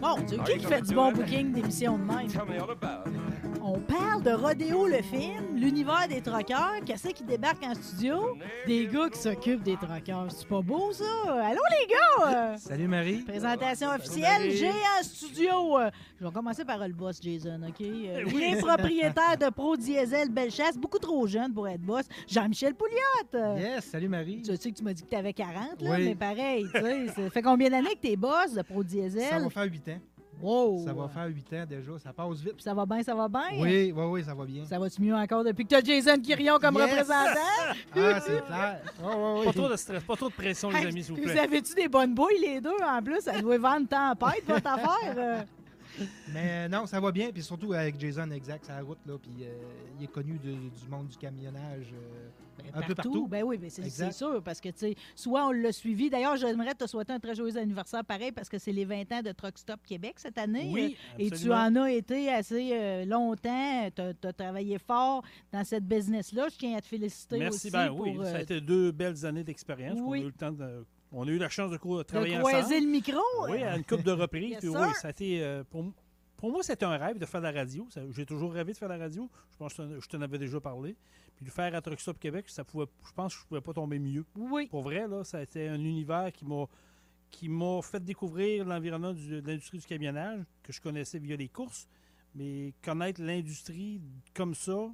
Bon Dieu, qui qui fait du bon booking d'émissions de même? On parle de Rodéo le film, l'univers des troqueurs, qu'est-ce qui débarque en studio? Des gars qui s'occupent des troqueurs. C'est pas beau, ça? Allô, les gars! Salut Marie. Présentation officielle, j'ai en studio. Je vais commencer par le boss, Jason, OK? Euh, les propriétaires de Pro Diesel Bellechasse, beaucoup trop jeune pour être boss. Jean-Michel Pouliot. Yes, salut Marie. Tu sais que tu m'as dit que tu avais 40, là, Oui. mais pareil, tu sais. Ça fait combien d'années que t'es boss de Pro Ça Diesel? va faire 8 ans. Wow! Ça va faire 8 ans déjà. Ça passe vite. Puis ça va bien, ça va bien? Oui, oui, oui, ça va bien. Ça va-tu mieux encore depuis que tu as Jason Quirion comme Yes! représentant? Ah, c'est clair. Oui, oui, Pas trop de stress, pas trop de pression, les amis, s'il vous Vous plaît. avez-tu des bonnes bouilles, les deux, en plus? Ça doit vendre tempête, votre affaire. euh. Mais non, ça va bien. Puis surtout avec Jason Exact, la route. Là, puis euh, il est connu de- du monde du camionnage. euh, un peu partout. Ben oui, ben c'est sûr, parce que, tu sais, soit on l'a suivi. D'ailleurs, j'aimerais te souhaiter un très joyeux anniversaire pareil, parce que c'est les 20 ans de Truck Stop Québec cette année. Oui, Euh, Et tu en as été assez euh, longtemps. Tu as, travaillé fort dans cette business-là. Je tiens à te féliciter Merci, aussi ben pour oui, ça a euh, été deux belles années d'expérience. qu'on oui. a eu le temps de- on a eu la chance de, de travailler croiser ensemble. le micro? Oui, à une couple de reprises. Puis oui, ça a été, euh, pour, moi, c'était un rêve de faire de la radio. J'ai toujours rêvé de faire de la radio. Je pense que je t'en avais déjà parlé. Puis de faire à Truck Stop Québec, ça pouvait, je pense que je ne pouvais pas tomber mieux. Oui. Pour vrai, là, ça a été un univers qui m'a qui m'a fait découvrir l'environnement de l'industrie du camionnage, que je connaissais via les courses. Mais connaître l'industrie comme ça,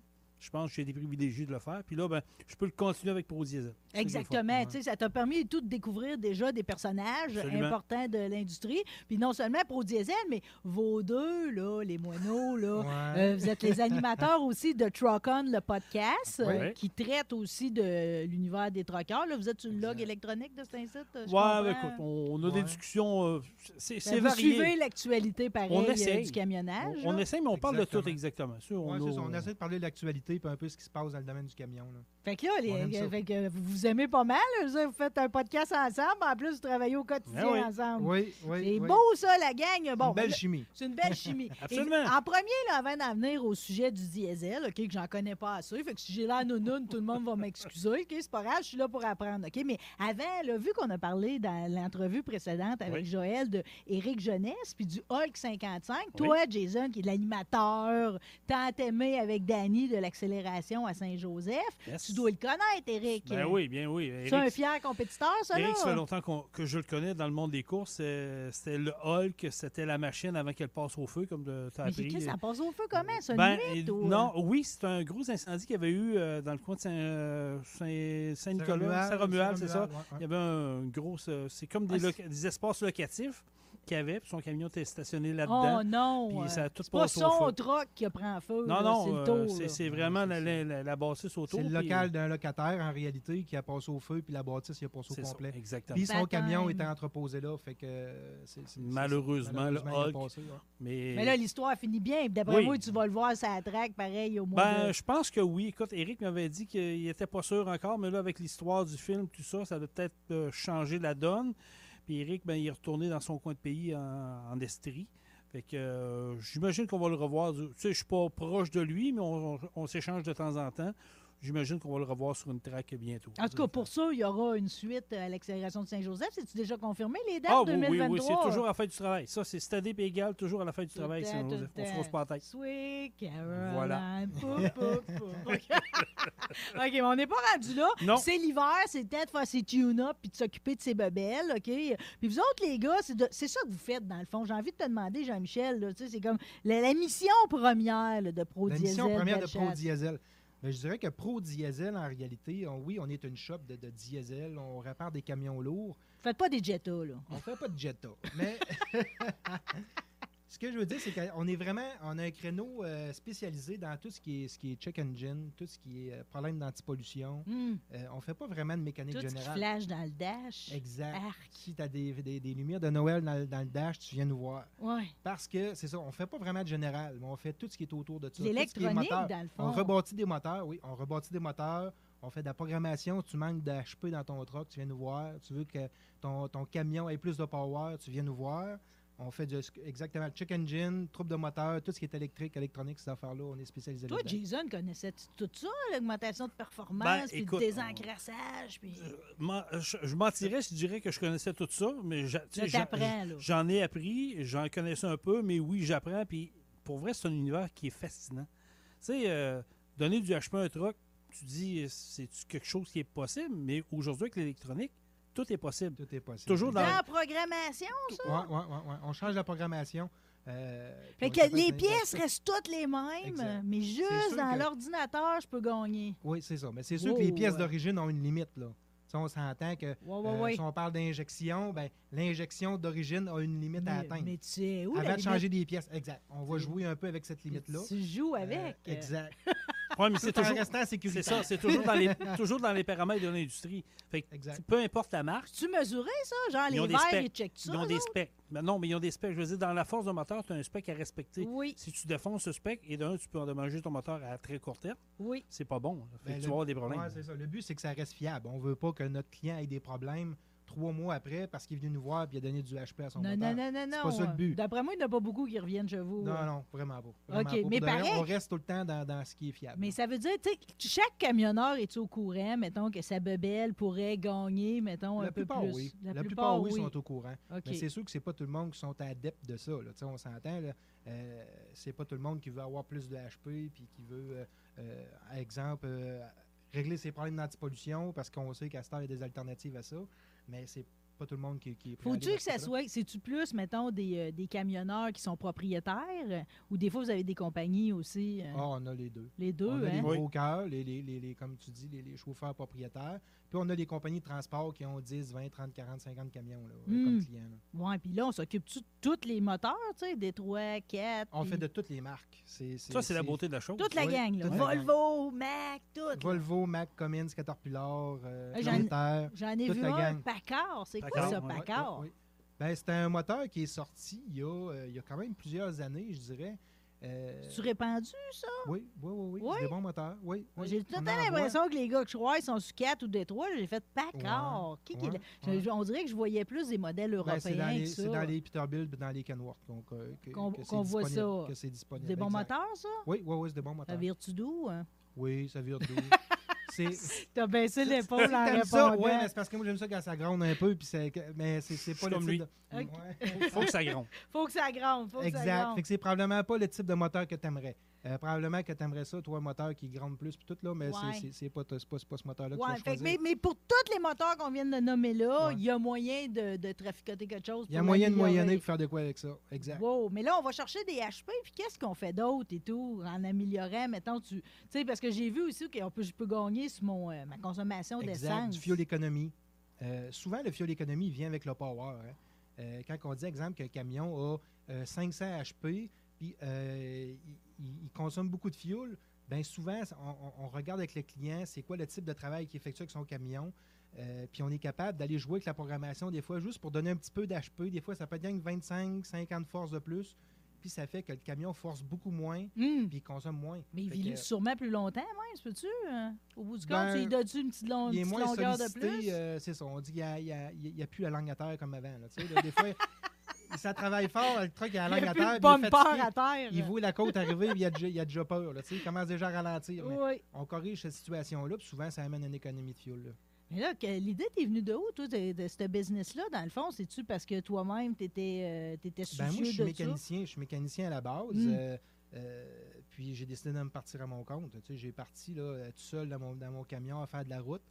je pense que j'ai été privilégié de le faire. Puis là, ben, je peux le continuer avec Pro Diesel. C'est le fun. Exactement. Tu sais, Ça t'a permis tout de découvrir déjà des personnages Absolument. importants de l'industrie. Puis non seulement Pro Diesel, mais vos deux, là, les moineaux, là, Ouais. euh, vous êtes les animateurs aussi de Truck On, le podcast, euh, qui traite aussi de l'univers des truckers. Là, vous êtes sur le log électronique de Ouais, comprends. ben, écoute, on, on a des discussions. euh, c'est Ben, c'est vous varié. suivez l'actualité pareil On euh, essaye. du camionnage. On, essaie, mais on parle de tout Exactement. exactement. Ça, on Ouais, a- c'est ça. On essaie de parler de l'actualité et un peu ce qui se passe dans le domaine du camion. Là. Fait que là, les- On aime ça. fait que vous vous aimez pas mal. là, vous faites un podcast ensemble. En plus, vous travaillez au quotidien Ben oui. ensemble. Oui, oui. C'est oui. beau, ça, la gang. Bon, Une belle chimie. C'est une belle chimie. Absolument. Et en premier, là, avant d'en venir au sujet du diesel, OK, que j'en connais pas assez, fait que si j'ai l'air nounoun, tout le monde va m'excuser, OK, c'est pas grave, je suis là pour apprendre, OK? Mais avant, là, vu qu'on a parlé dans l'entrevue précédente avec Oui. Joël de Éric Jeunesse, puis du Hulk 55, toi, Jason, qui est l'animateur, tant aimé avec Danny de l'accélération à Saint-Joseph, Yes. tu dois le connaître, Éric. Ben oui, bien oui. C'est un Eric, fier compétiteur, ça, Eric, là? ça fait longtemps qu'on- que je le connais dans le monde des courses. Euh, C'était le Hulk, c'était la machine avant qu'elle passe au feu, comme tu as Mais appris. Chris, ça passe au feu comment? C'est Ben, mythe, euh, ou- non, oui, c'est un gros incendie qu'il y avait eu euh, dans le coin de Saint- euh, Saint- Saint-Nicolas, Saint-Romuald, c'est ça. ouais, Il y avait un gros. euh, C'est comme des, Ah, loca- des espaces locatifs qu'il y avait, puis son camion était stationné là-dedans. Oh non! Puis euh, ça a tout c'est pas son feu. truck qui prend feu. non, là, non, c'est le euh, tour. c'est là. c'est vraiment la, la, la- la bâtisse autour. C'est le local d'un locataire, en réalité, qui a passé au feu, puis la bâtisse, il a passé au ça, complet. exactement. Puis son camion était entreposé là, fait que... euh, c'est- Malheureusement, le malheureusement, il a Hulk. passé, ouais. Mais, Mais là, l'histoire finit bien. Puis D'après Oui. moi, tu vas le voir, ça traque pareil au mois Ben, de... je pense que oui. Écoute, Eric m'avait dit qu'il n'était pas sûr encore, mais là, avec l'histoire du film, tout ça, ça doit peut-être euh, changer la donne. Puis Eric, ben, il est retourné dans son coin de pays en, Estrie. Fait que euh, j'imagine qu'on va le revoir. Tu sais, je suis pas proche de lui, mais on s'échange de temps en temps. J'imagine qu'on va le revoir sur une track bientôt. En tout cas, pour ça, il y aura une suite à l'accélération de Saint-Joseph. C'est-tu déjà confirmé, les dates Ah oui, oui, 2023? oui, c'est toujours à la fin du travail. Ça, c'est année puis égal, toujours à la fin du travail. Tout temps, on se pose pas la tête. Sweet Caroline. Voilà. Pou, pou, pou. OK, OK, mais on n'est pas rendu là. Non. C'est l'hiver, c'est de faire ses tune-up puis de s'occuper de ses bebelles, OK? Puis vous autres, les gars, c'est de- c'est ça que vous faites, dans le fond. J'ai envie de te demander, Jean-Michel, là, tu sais, c'est comme la, la mission première là, de Pro La Diesel. mission première de. Pro Diesel. Ben, je dirais que Pro Diesel, en réalité, on- oui, on est une shop de, de diesel, on répare des camions lourds. Faites pas des Jetta, là. On fait pas de Jetta. mais ce que je veux dire, c'est qu'on est vraiment, on a un créneau euh, spécialisé dans tout ce qui est, ce qui est check engine, tout ce qui est euh, problème d'antipollution. Hum, Euh, on fait pas vraiment de mécanique Tout générale. flash dans le dash. Exact. Arc. Si tu as des, des- des lumières de Noël dans, le- dans le dash, tu viens nous voir. Ouais. Parce que c'est ça, on fait pas vraiment de général, mais on fait tout ce qui est autour de ça. Tout L'électronique, dans le fond. On rebâtit des moteurs, oui. On rebâtit des moteurs. On fait de la programmation. Tu manques d'HP dans ton truck, tu viens nous voir. Tu veux que ton, ton camion ait plus de power, tu viens nous voir. On fait du- exactement check engine, troupe de moteur, tout ce qui est électrique, électronique, ces affaires-là, on est spécialisé Toi. Jason, connaissais-tu tout ça, l'augmentation de performance, Ben, puis le désencrassage, puis... M'en- Je, je mentirais si je dirais que je connaissais tout ça, mais j'en ai appris, j'en connaissais un peu, mais oui, j'apprends. Puis pour vrai, c'est un univers qui est fascinant. Tu sais, euh, donner du HP à un truck, tu dis, c'est quelque chose qui est possible, mais aujourd'hui, avec l'électronique, tout est possible. Tout est possible. Toujours Dans dans- la programmation, ça? Ouais, ouais, ouais, ouais. On change la programmation. euh, Fait que les pièces restent toutes les mêmes, Exact. mais juste dans que- l'ordinateur, je peux gagner. Oui, c'est ça. Mais c'est sûr Wow, que les pièces ouais. d'origine ont une limite, là. Sais, on s'entend que Ouais, ouais, euh, ouais. si on parle d'injection, ben, l'injection d'origine a une limite à atteindre. mais tu sais où, Avant la de changer des pièces. Exact. On va jouer un peu avec cette limite? limite-là. Tu joues avec. Euh, exact. Ouais, mais c'est toujours, c'est ça, c'est toujours dans les, toujours dans les paramètres de l'industrie. Fait que Exact. peu importe la marque, Tu mesuré ça? Genre, Ils les verres, ils checkent ça? ils ont des specs. Mais non, mais ils ont des specs. Je veux dire, dans la force de moteur, tu as un spec à respecter. Oui, Si tu défonces ce spec, et d'un, tu peux endommager ton moteur à très court terme, oui. c'est pas bon. Fait Ben, que tu le- vas avoir des problèmes. Ouais, c'est ça. Le but, c'est que ça reste fiable. On veut pas que notre client ait des problèmes trois mois après parce qu'il est venu nous voir et il a donné du HP à son Non, moteur. non, non, non, non. pas ça le but. D'après moi, il n'y en a pas beaucoup qui reviennent chez vous. Non, non, vraiment pas. Vraiment OK, pas. mais pareil- On reste tout le temps dans, dans ce qui est fiable. Mais ça veut dire, tu sais, chaque camionneur est au courant, mettons, que sa bebelle pourrait gagner, mettons, la un peu plupart, plus? oui. La, plupart, oui, sont au courant. Mais c'est sûr que c'est pas tout le monde qui sont adeptes de ça. Là. Tu sais, On s'entend. là. Euh, c'est pas tout le monde qui veut avoir plus de HP puis qui veut, euh, euh, exemple, euh, régler ses problèmes d'antipollution parce qu'on sait qu'à ce temps, il y a des alternatives à ça. Mais c'est pas tout le monde qui, qui est Faut-tu que ça soit, c'est-tu plus, mettons, des, euh, des camionneurs qui sont propriétaires euh, ou des fois vous avez des compagnies aussi? euh, Ah, on a les deux. les deux, on a les hein? Oui. brokers, les, les, les, les- comme tu dis, les, les chauffeurs propriétaires. Puis on a des compagnies de transport qui ont 10, 20, 30, 40, 50 camions là, euh, Hmm. comme clients. Ouais, puis là, on s'occupe-tu de tous les moteurs, tu sais, des 3, 4. On fait de toutes les marques. C'est, Ça, c'est la beauté de la chose. Toute la Oui, gang, là. gang. Volvo, Mac, tout. Volvo, Mac, Cummins, Caterpillar, euh, j'en- ai toute vu la un, gang. Packard. C'est quoi ça, Packard? Ben, c'est un moteur qui est sorti il y a, euh, il y a quand même plusieurs années, je dirais. Euh, Tu répandu, ça? oui, oui, oui, oui. Oui? C'est des bons moteurs. Oui, oui. J'ai tout le temps l'impression que les gars que je vois, ils sont sur 4 ou Détroit. J'ai fait Packard. Ouais. Je- On dirait que je voyais plus des modèles Ben, européens c'est dans, les, c'est ça. dans les Peterbilt et dans les Kenworth que, Qu'on- que qu'on voit ça. que c'est disponible. Des bons exact. moteurs, ça? Oui, oui, oui, c'est des bons Ça moteurs. vire-tu d'où? hein? Oui, ça vire d'où? c'est T'as baissé l'épaule en répondant. Oui, mais c'est parce que moi, j'aime ça quand ça gronde un peu, puis c'est, mais c'est, c'est pas le comme type lui. de... Ok. Ouais. Faut que ça gronde. Faut que ça gronde, faut que ça Exact. gronde. Fait que c'est probablement pas le type de moteur que tu aimerais. probablement que tu aimerais ça, toi, un moteur qui gronde plus, puis tout, là, mais Ouais. c'est, pas, ce moteur-là que Ouais, tu que- mais, mais pour tous les moteurs qu'on vient de nommer là, Ouais. il y a moyen de, de traficoter quelque chose. Il y a moyen de moyenner pour faire de quoi avec ça. Exact. Wow, mais là, on va chercher des HP, puis qu'est-ce qu'on fait d'autre et tout, en améliorant, mettons, tu sais, parce que j'ai vu aussi que peut, je peux gagner sur mon, euh, ma consommation d'essence. Du fuel économie. Euh, souvent, le fuel économie vient avec le power. hein. Euh, quand on dit, exemple, qu'un camion a euh, 500 HP, puis euh, il, il- il consomme beaucoup de fuel, bien souvent, on, regarde avec le client, c'est quoi le type de travail qu'il effectue avec son camion. Euh, puis on est capable d'aller jouer avec la programmation des fois juste pour donner un petit peu d'HP. Des fois, ça peut être rien que 25, 50 forces de plus. Puis ça fait que le camion force beaucoup moins, Hum, puis il consomme moins. Mais il vit que, sûrement plus longtemps, même, peux-tu? hein? Au bout du compte, Ben, lui donnes-tu une petite, long- il est une petite moins longueur de plus? euh, c'est ça. On dit qu'il n'y a, il il plus la langue à terre comme avant. là, là. des fois, ça travaille fort, le truck il a la langue à terre. il bumper fatigué. à terre. Il voit la côte arriver, il a déjà, il a déjà peur. Là, tu sais, il commence déjà à ralentir. Oui. On corrige cette situation-là, puis souvent, ça amène une économie de fuel. là. Mais là, l'idée t'es venue de où, toi, de, de ce business-là, dans le fond? C'est-tu parce que toi-même, t'étais euh, soucieux Ben, moi, je suis mécanicien. Je suis mécanicien à la base. Mm. euh, euh, puis j'ai décidé de me partir à mon compte. J'ai parti là, tout seul dans mon, dans mon camion à faire de la route.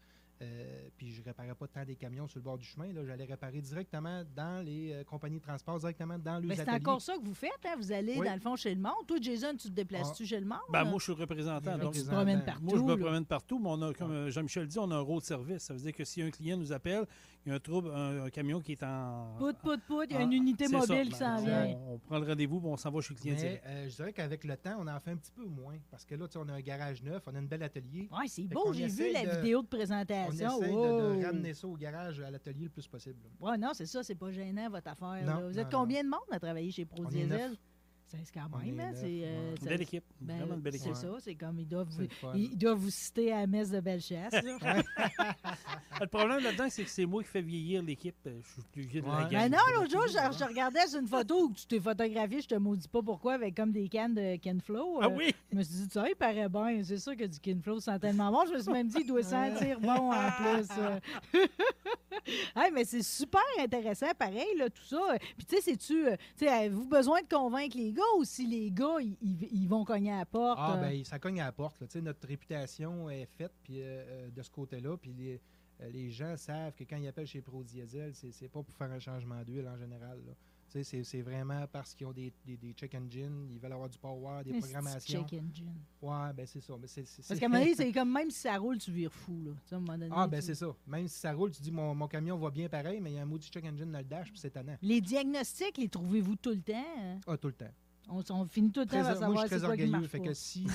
Euh, puis je réparais pas tant des camions sur le bord du chemin. là. J'allais réparer directement dans les euh, compagnies de transport, directement dans les Mais c'est encore ça que vous faites, hein? Vous allez, Oui. dans le fond, chez le monde. Toi, Jason, tu te déplaces-tu Ah. chez le monde? Ben, moi, je suis le représentant. Donc, tu te promènes partout. moi, je me là. promène partout, mais on a, comme euh, Jean-Michel dit, on a un rôle de service. Ça veut dire que si un client nous appelle, il y a un trouble, un, un camion qui est en. Pout, pout, pout, il y a Ah, une unité c'est ça. mobile qui Ben, s'en vient. On, prend le rendez-vous, on s'en va chez le client Mais euh, je dirais qu'avec le temps, on en fait un petit peu moins. Parce que là, tu sais, on a un garage neuf, on a un bel atelier. Ouais, c'est beau, j'ai vu la de- vidéo On essaie de, Wow. de ramener ça au garage, à l'atelier le plus possible. Ouais, non, c'est ça, c'est pas gênant votre affaire. Non, là. Vous non, êtes combien de monde à travailler chez Pro C'est c'est quand même, hein? C'est euh, Belle équipe. ben, Vraiment une belle C'est équipe. ça, c'est comme ils doivent, C'est vous, ils doivent vous citer à la messe de Bellechasse. là. Le problème là-dedans, c'est que c'est moi qui fais vieillir l'équipe. Euh, Je suis plus vieux de la. Ben non, l'autre jour, je, regardais sur une photo où tu t'es photographié, je te maudis pas pourquoi, avec comme des cannes de Kenflow. Ah euh, oui! Je me suis dit, ça, il paraît bien. C'est sûr que du Kenflow sent tellement bon. Je me suis même dit, il doit sentir bon en plus. Hey, mais c'est super intéressant, pareil, là, tout ça. Puis, tu sais, c'est-tu. Tu sais, avez-vous besoin de convaincre les gars ou si les gars, ils, vont cogner à la porte? Ah, euh? ben, ça cogne à la porte. là. Tu sais, Notre réputation est faite puis, euh, euh, de ce côté-là. Puis les, les gens savent que quand ils appellent chez Pro Diesel, c'est pas pour faire un changement d'huile en général. là. Tu sais, C'est vraiment parce qu'ils ont des, des, des check engines, ils veulent avoir du power, des Mais programmations. check engine. Ouais, ben c'est ça. Mais Parce qu'à un moment donné, c'est comme même si ça roule, tu vires fou. Là. Tu sais, à un moment donné, Ah, ben tu- c'est ça. Même si ça roule, tu dis mon, mon camion va bien pareil, mais il y a un maudit check engine dans le dash, puis c'est tannant. Les diagnostics, les trouvez-vous tout le temps? hein? Ah, tout le temps. On, on finit tout le temps Très- à moi, je savoir suis c'est très orgueilleux. Fait que s'il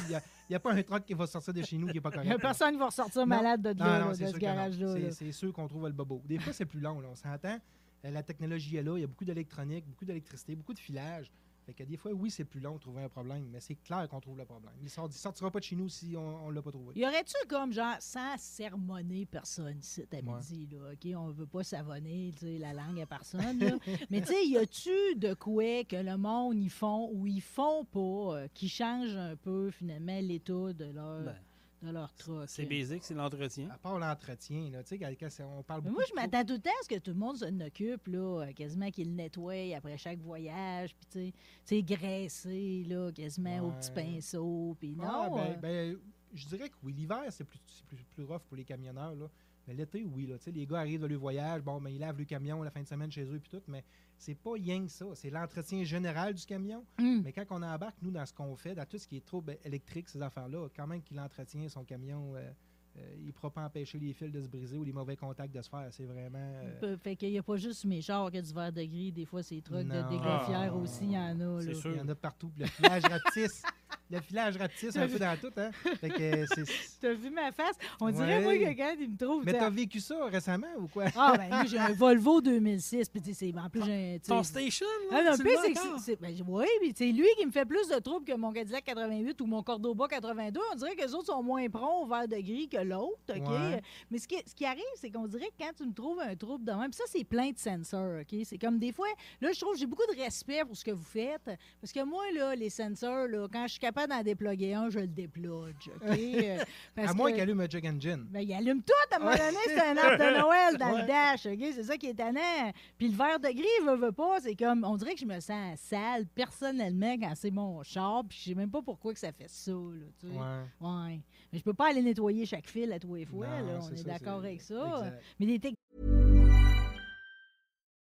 n'y a, pas un truck qui va sortir de chez nous qui n'est pas correct. A personne qui va ressortir Non. malade de, Non, non, de sûr ce non. garage-là. C'est- là. C'est sûr qu'on trouve le bobo. Des fois, c'est plus long, là, on s'entend. Euh, La technologie est là, il y a beaucoup d'électronique, beaucoup d'électricité, beaucoup de filage. Fait que des fois, oui, c'est plus long de trouver un problème, mais c'est clair qu'on trouve le problème. Il ne sortira pas de chez nous si on ne l'a pas trouvé. Y aurait-tu comme genre sans sermonner personne ici à Ouais. midi, là, OK? On veut pas savonner tu sais, la langue à personne, là. Mais tu sais, y a-tu de quoi que le monde ils font ou ils font pas euh, qui change un peu finalement l'état de leur, Ben, de leur truck? C'est basique, c'est l'entretien. À part l'entretien, là, tu sais, on parle Mais beaucoup moi, je m'attends tout le temps à ce que tout le monde s'en occupe, là, quasiment qu'il le nettoie après chaque voyage, puis tu sais, tu sais, graisser, là, quasiment au petit pinceau, puis non. Ah, ben, euh, ben, je dirais que oui, l'hiver, c'est plus, c'est plus, plus rough pour les camionneurs. Là. Mais l'été, oui. Là, Tu sais, les gars arrivent de leur voyage, bon, ben, ils lavent le camion la fin de semaine chez eux, puis tout, mais c'est pas rien que ça. C'est l'entretien général du camion. hum. Mais quand on embarque, nous, dans ce qu'on fait, dans tout ce qui est trouble électrique, ces affaires-là, quand même qu'il entretient son camion, euh, euh, il ne pourra pas empêcher les fils de se briser ou les mauvais contacts de se faire. C'est vraiment. euh, Fait qu'il n'y a pas juste mes chars qui a du verre de gris, des fois c'est trucs de Non. déglafière Ah. aussi, il y en a. C'est sûr. il y en a de partout. Puis le filage rapetisse. Le filage rapetisse un peu dans tout. Hein? Fait que euh, c'est. T'as vu ma face? On dirait, moi, que quand il me trouve. Mais t'as vécu ça récemment ou quoi? Ah, ben, moi, j'ai un Volvo 2006, puis tu sais, en plus, j'ai un. Ton station, là, Ah non, veux c'est que ben, oui, mais c'est lui qui me fait plus de troubles que mon Cadillac 88 ou mon Cordoba 82. On dirait que les autres sont moins prompts au vert de gris que l'autre, OK? Ouais. Mais ce qui, ce qui arrive, c'est qu'on dirait que quand tu me trouves un trouble de même, puis ça, c'est plein de sensors, OK? C'est comme des fois, là, je trouve j'ai beaucoup de respect pour ce que vous faites, parce que moi, là, les sensors, là, quand je suis capable d'en déploguer un, je le déplogue, OK? Euh, à moins qu'il allume un check engine. ben, il allume tout à un moment donné, c'est un arbre de Noël dans Ouais. le dash, OK? C'est ça qui est tannant. Puis le verre de gris, veut, veut pas, c'est comme, on dirait que je me sens sale personnellement quand c'est mon char, puis je sais même pas pourquoi que ça fait ça, là, tu sais. Ouais. Ouais. Mais je peux pas aller nettoyer chaque fil à tous les fois, Non, là, on est d'accord avec ça. exact. Mais des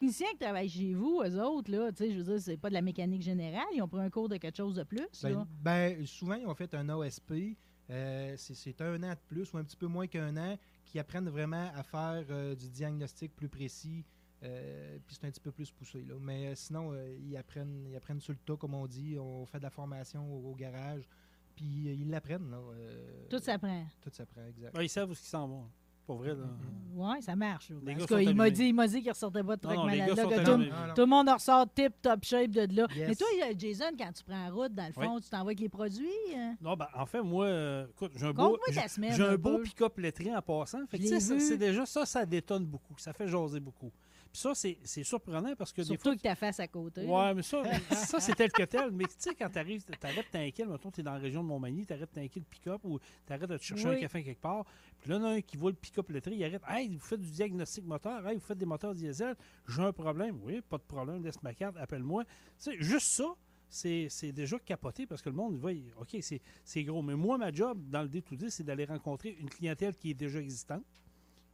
Techniciens qui travaillent chez vous, eux autres, là, tu sais, je veux dire, c'est pas de la mécanique générale, ils ont pris un cours de quelque chose de plus. Ben, là. ben, souvent, ils ont fait un OSP. euh, c'est- un an de plus ou un petit peu moins qu'un an qui apprennent vraiment à faire euh, du diagnostic plus précis. euh, puis c'est un petit peu plus poussé. Là. Mais euh, sinon, euh, ils, apprennent, ils apprennent sur le tas, comme on dit. On fait de la formation au, au garage. Puis euh, ils l'apprennent. euh, Tout s'apprend. Tout s'apprend, exact. Ben, ils savent où ils s'en vont. Pas vrai, là. Oui, ça marche. Les En gars tout cas, sont il m'a allumés. dit, il m'a dit qu'il ressortait pas de truc non, les malade gars là, sont que tout, allumés. Non. tout le monde en ressort tip, top shape de là. Yes. Mais toi, euh, Jason, quand tu prends la route, dans le fond, Oui. tu t'envoies avec les produits? hein? Non, ben, en fait, moi, euh, écoute, j'ai un beau, Conte-moi ta j'ai- semaine. j'ai un un beau peu. pick-up lettré en passant. Fait que, Je tu sais, l'ai ça, vu. c'est déjà ça, ça détonne beaucoup. Ça fait jaser beaucoup. Puis ça, c'est c'est surprenant parce que des Surtout fois. avec ta face à côté. Ouais, mais ça, ça c'est tel que tel. Mais tu sais, quand t'arrives, t'arrêtes t'inquiète, mettons, t'es dans la région de Montmagny, t'arrêtes t'inquiète le pick-up ou t'arrêtes de te chercher Oui. un café quelque part. Puis là, il y en a un qui voit le pick-up lettré, il arrête. Hey, vous faites du diagnostic moteur, hey, vous faites des moteurs diesel, j'ai un problème. Oui, pas de problème, laisse ma carte, appelle-moi. Tu sais, juste ça. C'est c'est déjà capoté parce que le monde va, OK, c'est c'est gros. Mais moi, ma job dans le D2D, c'est d'aller rencontrer une clientèle qui est déjà existante,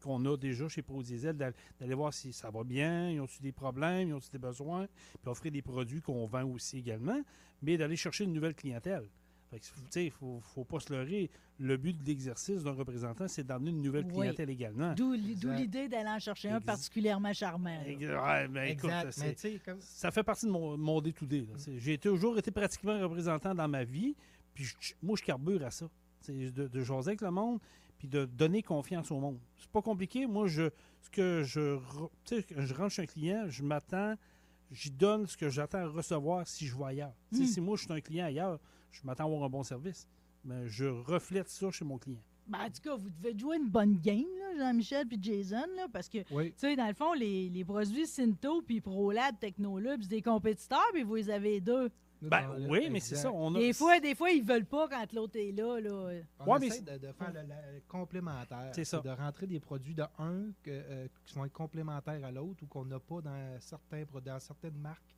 qu'on a déjà chez Pro Diesel, d'al- d'aller voir si ça va bien, ils ont-ils des problèmes, ils ont-ils des besoins, puis offrir des produits qu'on vend aussi également, mais d'aller chercher une nouvelle clientèle. Fait que, tu sais, il faut, faut pas se leurrer. Le but de l'exercice d'un représentant, c'est d'emmener une nouvelle Oui. clientèle également. D'où l'idée d'aller en chercher un particulièrement charmant. ouais, ben, écoute, Mais comme. ça fait partie de mon, mon day-to-day. là. C'est- J'ai toujours été pratiquement un représentant dans ma vie, puis je- moi, je carbure à ça. C'est de, de jaser avec le monde, puis de donner confiance au monde. C'est pas compliqué. Moi, je, ce que je, je rentre chez un client, je m'attends, j'y donne ce que j'attends à recevoir si je vais ailleurs. Tu sais, Mm. Si moi, je suis un client ailleurs, je m'attends à avoir un bon service. Mais je reflète ça chez mon client. Ben, en tout cas, vous devez jouer une bonne game, là, Jean-Michel puis Jason, là, parce que, tu sais, dans le fond, les, les produits Cinto puis ProLab, Technolab, c'est des compétiteurs, puis vous les avez deux. Ben oui, mais c'est ça. On a, Des fois, des fois, ils veulent pas quand l'autre est là. là. On Ouais, mais essaie de, de faire le, le complémentaire. C'est ça. De rentrer des produits de un que, euh, qui vont être complémentaires à l'autre ou qu'on n'a pas dans, certains, dans certaines marques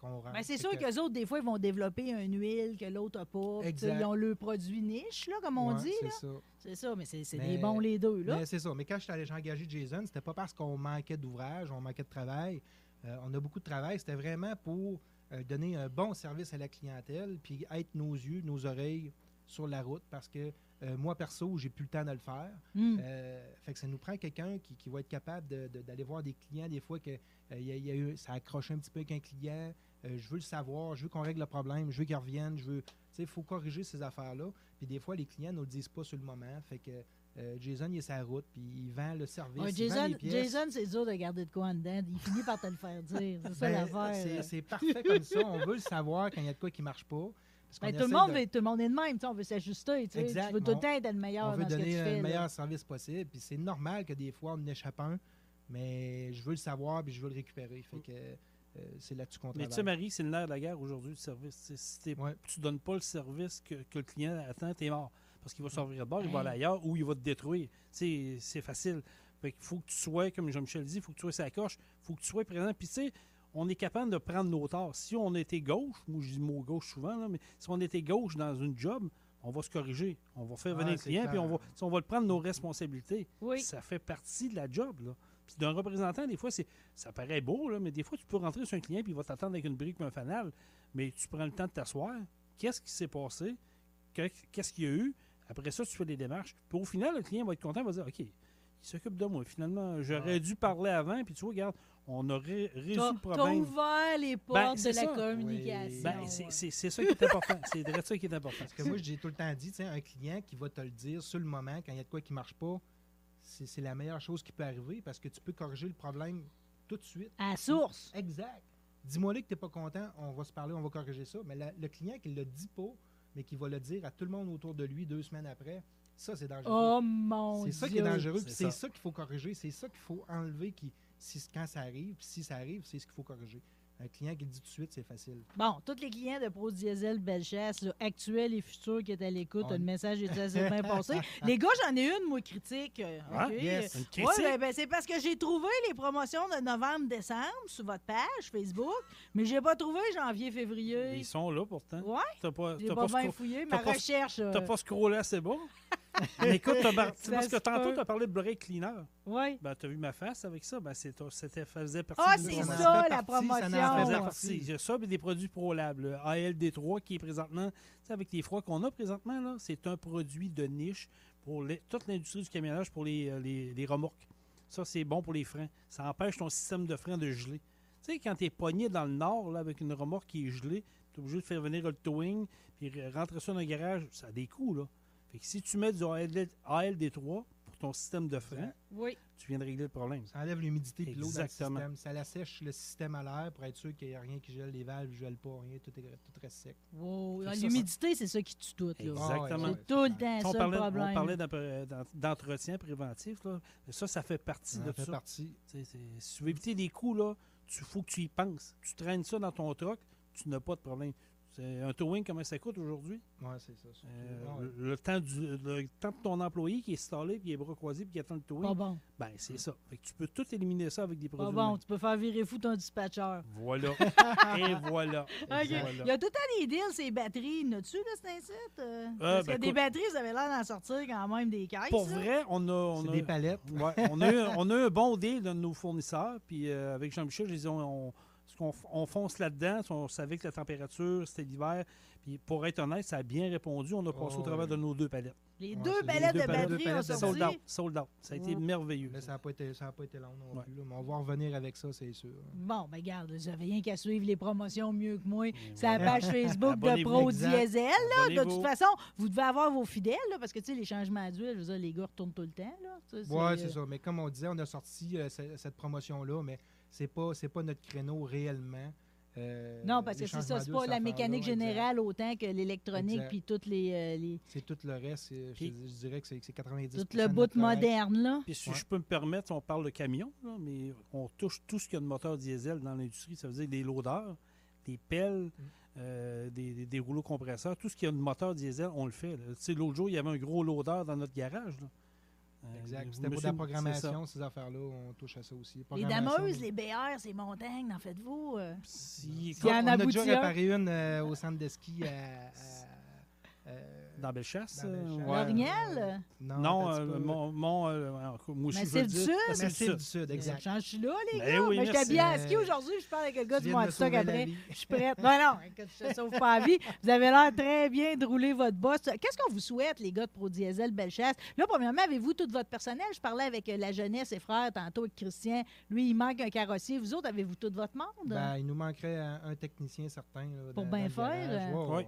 qu'on rentre. Ben, c'est sûr que- que les autres, des fois, ils vont développer une huile que l'autre n'a pas. Ils ont le produit niche, là, comme on Ouais, dit. c'est ça. C'est ça, mais c'est des bons les deux. Là. Mais c'est ça. Mais quand j'étais allé- j'ai engagé Jason, c'était pas parce qu'on manquait d'ouvrage, on manquait de travail. Euh, on a beaucoup de travail. C'était vraiment pour donner un bon service à la clientèle, puis être nos yeux, nos oreilles sur la route, parce que euh, moi, perso, j'ai plus le temps de le faire. Hmm. Euh, fait que ça nous prend quelqu'un qui, qui va être capable de- de- d'aller voir des clients des fois que euh, y a- y a eu, ça a accroché un petit peu avec un client. Euh, je veux le savoir, je veux qu'on règle le problème, je veux qu'il revienne, je veux. Tu sais, il faut corriger ces affaires-là. Puis des fois, les clients ne le disent pas sur le moment. Fait que euh, Jason, il est sa route, puis il vend le service. Ouais, il vend Jason, les pièces. Jason c'est dur de garder de quoi en dedans. Il finit par te le faire dire. C'est ça Ben, l'affaire. c'est- parfait comme ça. On veut le savoir quand il y a de quoi qui ne marche pas. Ben, tout, le monde de- veut- tout le monde est de même. tu sais, On veut s'ajuster. tu Tu veux tout le temps être le meilleur on veut dans ce que tu donner là. meilleur service possible. Puis c'est normal que des fois, on en échappe un, mais je veux le savoir puis je veux le récupérer. Fait que euh, c'est là-dessus qu'on Mais tu sais, travaille. Marie, c'est le nerf de la guerre aujourd'hui, le service. Si Ouais. tu donnes pas le service que, que le client attend, t'es mort. Parce qu'il va s'ouvrir de bord, il va aller ailleurs ou il va te détruire. C'est facile. Fait qu'il faut que tu sois, comme Jean-Michel dit, il faut que tu sois sa coche, il faut que tu sois présent. Puis tu sais, on est capable de prendre nos torts. Si on était gauche, moi je dis le mot gauche souvent, là, mais si on était gauche dans une job, on va se corriger. On va faire Ouais, venir le c'est client, puis on va, on va le prendre nos responsabilités. Oui. Ça fait partie de la job. Là. Puis d'un représentant, des fois, c'est ça paraît beau, là, mais des fois, tu peux rentrer sur un client puis il va t'attendre avec une brique un fanal, mais tu prends le temps de t'asseoir. Qu'est-ce qui s'est passé? Que- Qu'est-ce qu'il y a eu? Après ça, tu fais des démarches. Puis au final, le client va être content, il va dire OK, il s'occupe de moi. Finalement, j'aurais dû parler avant, puis tu vois, regarde, on aurait résolu le t'as problème. ouvert les portes Ben, de c'est la communication. Ben, c'est- ouais. c'est c'est ça qui est important. C'est vrai ça qui est important. Parce que moi, j'ai tout le temps dit, tu sais, un client qui va te le dire sur le moment, quand il y a de quoi qui ne marche pas, c'est c'est la meilleure chose qui peut arriver parce que tu peux corriger le problème tout de suite. À la source. Exact. Dis-moi là que tu n'es pas content, on va se parler, on va corriger ça. Mais la- le client qui ne le dit pas, mais qui va le dire à tout le monde autour de lui deux semaines après, ça, c'est dangereux. Oh mon Dieu. c'est ça qui est dangereux, C'est puis c'est ça. ça, qu'il faut corriger, c'est ça qu'il faut enlever qui, si, quand ça arrive, puis si ça arrive, c'est ce qu'il faut corriger. Un client qui le dit tout de suite, c'est facile. Bon, tous les clients de Pro Diesel Bellechasse, là, actuels et futurs qui étaient à l'écoute, On- le message est assez bien passé. Les gars, j'en ai une, moi, critique. euh, Ah, OK? yes. Une Ouais, critique. ben, ben, c'est parce que j'ai trouvé les promotions de novembre-décembre sur votre page Facebook, mais j'ai pas trouvé janvier-février. Ils sont là pourtant. Ouais, T'as pas, pas, pas, bien fouillé. Ma recherche. euh, t'as pas scrollé assez bas? Mais écoute, t'as mar- Ça parce que tantôt, tu as parlé de break cleaner. ouais. Ben, tu as vu ma face avec ça? Ben, c'est, c'était, faisait partie Ah, de c'est ça, la promotion. Ça faisait partie. J'ai ça, puis des produits ProLab. Le ALD3 qui est présentement, tu sais, avec les froids qu'on a présentement, là, c'est un produit de niche pour les- toute l'industrie du camionnage pour les, euh, les, les remorques. Ça, c'est bon pour les freins. Ça empêche ton système de frein de geler. Tu sais, quand tu es pogné dans le nord là, avec une remorque qui est gelée, tu es obligé de faire venir le towing puis re- rentrer ça dans le garage. Ça a des coûts, là. Fait que si tu mets du ALD, ALD3 pour ton système de frein, Oui. tu viens de régler le problème. Ça enlève l'humidité et l'eau dans le système. Ça l'assèche le système à l'air pour être sûr qu'il n'y a rien qui gèle, les valves ne gèlent pas, rien, tout, est, tout reste sec. Wow. Ah, ça, L'humidité, c'est ça qui tue tout. Là. Exactement. Ah, C'est tout le temps on ça le parlait, on problème. parlait d'empre- d'en- d'entretien préventif. Là. Ça, ça fait partie Ça de fait ça. partie. Si tu veux éviter des coups, là, tu faut que tu y penses. Tu traînes ça dans ton truck, tu n'as pas de problème. C'est un towing, comment ça coûte aujourd'hui? Ouais, c'est ça. Euh, Ah ouais. le, temps du, le temps de ton employé qui est installé, puis il est bras croisés, puis qui attend le Pas towing, bon. ben c'est ça. Fait que tu peux tout éliminer ça avec des Pas produits. bon. humains. Tu peux faire virer fou ton dispatcher. Voilà. Et voilà. Il y a tout le temps des deals, ces batteries. N'as-tu, là, c'est un site? euh? Ah, Parce ben, que des batteries, vous avez l'air d'en sortir quand même des caisses. Pour là. vrai, on a. On C'est a des palettes. Ouais, on, a eu, on a eu un bon deal de nos fournisseurs. Puis euh, avec Jean-Michel, je disais, on, qu'on on fonce là-dedans. On savait que la température, c'était l'hiver. Puis pour être honnête, ça a bien répondu. On a passé Oh, au travers oui. de nos deux palettes. Les Ouais, deux les palettes de de sorti. Sold out. Sold out. Ça a été Ouais. merveilleux. Mais ça n'a pas, été- ça a pas été long non Ouais. plus. là. Mais on va revenir avec ça, c'est sûr. Bon, ben garde, vous avez rien qu'à suivre les promotions mieux que moi. C'est la page Facebook de. Pro. Diesel. Là. De toute façon, vous devez avoir vos fidèles, là, parce que tu sais, les changements d'huile, je veux dire, les gars retournent tout le temps. Oui, euh, c'est ça. Mais comme on disait, on a sorti euh, ce- cette promotion-là, mais c'est pas, c'est pas notre créneau réellement. Euh, Non, parce que c'est ça, c'est pas la mécanique exact. générale autant que l'électronique puis toutes les, euh, les- C'est tout le reste. Je, Puis- je dirais que c'est c'est 90 tout le bout moderne, là. Puis si Ouais. je peux me permettre, on parle de camion, là, mais on touche tout ce qu'il y a de moteur diesel dans l'industrie. Ça veut dire des loaders, des pelles, Mm. euh, des, des- des rouleaux compresseurs. Tout ce qui a de moteur diesel, on le fait. là. Tu sais, L'autre jour, il y avait un gros loader dans notre garage. là. Euh, Exact. C'était pour la programmation, ces affaires-là. On touche à ça aussi. Les dameuses, les BR, ces montagnes, en faites-vous? euh? Si- Il y On, on a déjà réparé une euh, au centre de ski à. à- euh, Dans Bellechasse? Dans euh, Bellechasse. ouais. L'Orignal? Non, Non, petit euh, mon, mon, euh, moi aussi, je Massif veux le du dire. Sud? Massif du Massif Sud. du Sud, exact. Je suis là, les Ben gars. oui, mais suis bien à ski aujourd'hui. Je parle avec le gars du la après. Je suis prête. Non, non, écoute, je te sauve pas la vie. Vous avez l'air très bien de rouler votre boss. Qu'est-ce qu'on vous souhaite, les gars de Pro Diesel Bellechasse? Là, premièrement, avez-vous tout votre personnel? Je parlais avec euh, la jeunesse et frères tantôt avec Christian. Lui, il manque un carrossier. Vous autres, avez-vous tout votre monde? Ben, il nous manquerait un, un technicien certain. là, Pour bien faire, euh. Oui.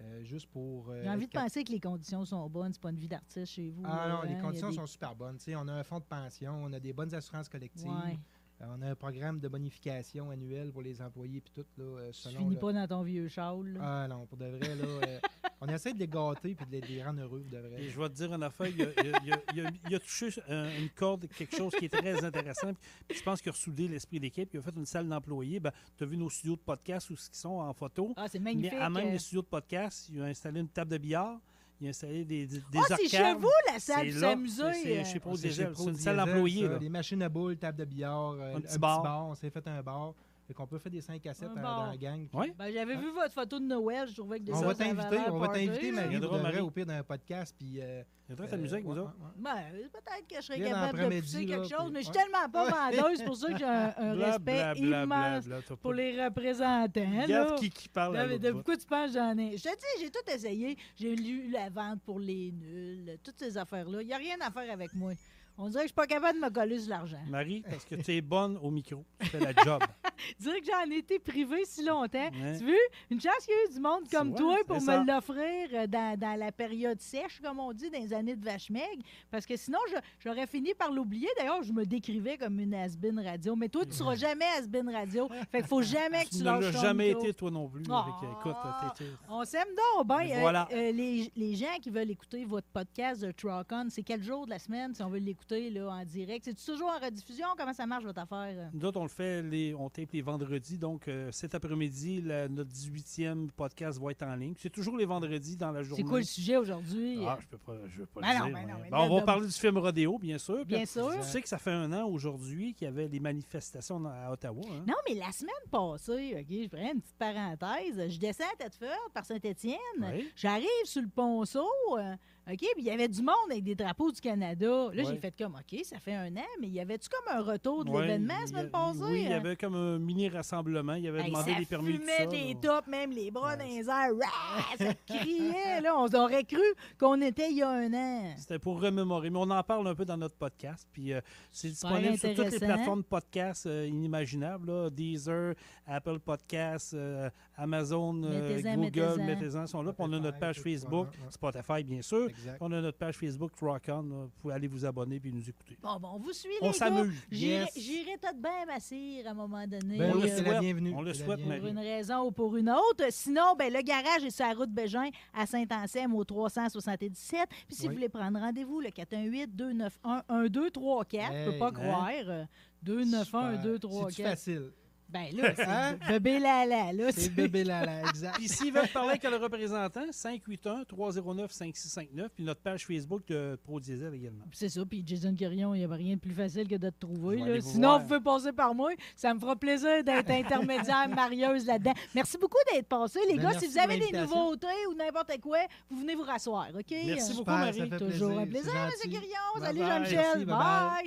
Euh, juste pour. euh, J'ai envie de penser que les conditions sont bonnes. C'est pas une vie d'artiste chez vous. Ah non, hein? Les conditions des- sont super bonnes. On a un fonds de pension, on a des bonnes assurances collectives. Ouais. euh, on a un programme de bonification annuel pour les employés puis tout. Là, Tu finis pas dans ton vieux châle. là. Ah non, pour de vrai, là, essaie de les gâter puis de les, de les rendre heureux, de vrai. Et je vais te dire une affaire, il a, il a- il a- il a- il a touché euh, une corde, quelque chose qui est très intéressant. Puis je pense qu'il a ressoudé l'esprit d'équipe. Il a fait une salle d'employés. Ben, tu as vu nos studios de podcast où ils sont en photo. Ah, c'est Mais magnifique. à même les studios de podcast, il a installé une table de billard. Il a installé des, des, des Ah, c'est chez vous, la salle c'est- c'est euh. chez Pro C'est une salle d'employés. Des machines à boules, table de billard, euh, Un petit bar. On s'est fait un bar. Fait qu'on peut faire des 5 à 7 Un dans, la gang. puis Oui. Ben, J'avais vu votre photo de Noël, je trouvais que des On va t'inviter, on va t'inviter. Marie, Marie. au pire d'un podcast. Puis, euh, amusé avec ouais, nous autres. Ben, peut-être que je serais capable de pousser là, quelque chose, puis- mais je suis tellement pas vendeuse, c'est pour ça que j'ai un, un Bla, respect bla, bla, bla, immense pour les représentants. Regarde qui, qui parle. de pourquoi tu penses que j'en ai? Je te dis, j'ai tout essayé. J'ai lu la vente pour les nuls, toutes ces affaires-là. Il n'y a rien à faire avec moi. On dirait que je suis pas capable de me coller sur l'argent. Marie, parce que tu es bonne au micro. Tu fais la job. Dire que j'en ai été privé si longtemps. Ouais. Tu veux? Une chance qu'il y a eu du monde comme toi pour me l'offrir euh, dans, dans la période sèche, comme on dit, dans les années de vache maigre. Parce que sinon, j'aurais fini par l'oublier. D'ailleurs, je me décrivais comme une has-been radio. Mais toi, tu seras jamais has-been radio. Fait qu'il faut jamais que tu Tu ne lâches ton jamais micro. été, toi non plus. Avec- écoute, t'es- On s'aime donc Euh, voilà. euh, les, les gens qui veulent écouter votre podcast de Truck On, c'est quel jour de la semaine si on veut l'écouter en direct? C'est toujours en rediffusion? Comment ça marche votre affaire? Nous autres, on le fait, les, on tape tous les vendredis. Donc, euh, cet après-midi, notre 18e podcast va être en ligne. C'est toujours les vendredis dans la journée. C'est quoi le sujet aujourd'hui? Ah, je peux pas, je veux pas Ben le non, dire. ben non, là, on va de- parler du film Rodéo, bien sûr. Bien Puis, sûr. Tu sais que ça fait un an aujourd'hui qu'il y avait les manifestations à Ottawa. hein? Non, mais la semaine passée, OK, je prends une petite parenthèse. Je descends à Thetford par Saint-Étienne. Oui. J'arrive sur le ponceau, euh, OK, puis il y avait du monde avec des drapeaux du Canada. Là, Ouais. j'ai fait comme, OK, ça fait un an, mais y avait-tu comme un retour de Ouais, l'événement la il semaine passée? Oui, il y hein? avait comme un mini-rassemblement. Il avait Hey, demandé des permis. fumait ça, des tops, même les bras dans les airs. Rah! Ça criait, là. On aurait cru qu'on était il y a un an. C'était pour remémorer. Mais on en parle un peu dans notre podcast. Puis euh, c'est disponible sur toutes les plateformes de podcast euh, inimaginables. là. Deezer, Apple Podcasts, euh, Amazon, euh, Google, mettez-en. mettez-en, sont là. Puis on a notre page Facebook, ouais, ouais. Spotify, bien sûr. Exact. On a notre page Facebook Rock On. là. Vous pouvez aller vous abonner puis nous écouter. Bon, bon, on vous suit, On les gars. s'amuse. J'irai Yes. tout bien m'assire à un moment donné. Ben On oui, le c'est souhaite. la bienvenue. On le souhaite, bienvenue. pour une raison ou pour une autre. Sinon, ben, le garage est sur la route Bégin à Saint-Anselme au 377. Puis si Oui. vous voulez prendre rendez-vous, le 418-291-1234, je peux Hey, pas hein? croire. euh, Super. 291-1234. C'est facile? Ben là, c'est Hein? bébé lala, là. C'est c'est- bébé là, exact. Puis s'ils veulent parler avec le représentant, 581-309-5659. Puis notre page Facebook de Pro Diesel également. C'est ça, puis Jason Quirion, il n'y avait rien de plus facile que de te trouver. Là. vous Sinon, voir. vous pouvez passer par moi. Ça me fera plaisir d'être intermédiaire marieuse là-dedans. Merci beaucoup d'être passé, les Ben, gars. Si vous avez des nouveautés ou n'importe quoi, vous venez vous rasseoir, OK? Merci beaucoup, Marie. ça fait Toujours un plaisir, plaisir, c'est M. Bye Salut, bye. Jean-Michel. Merci, bye-bye.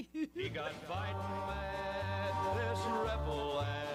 Bye.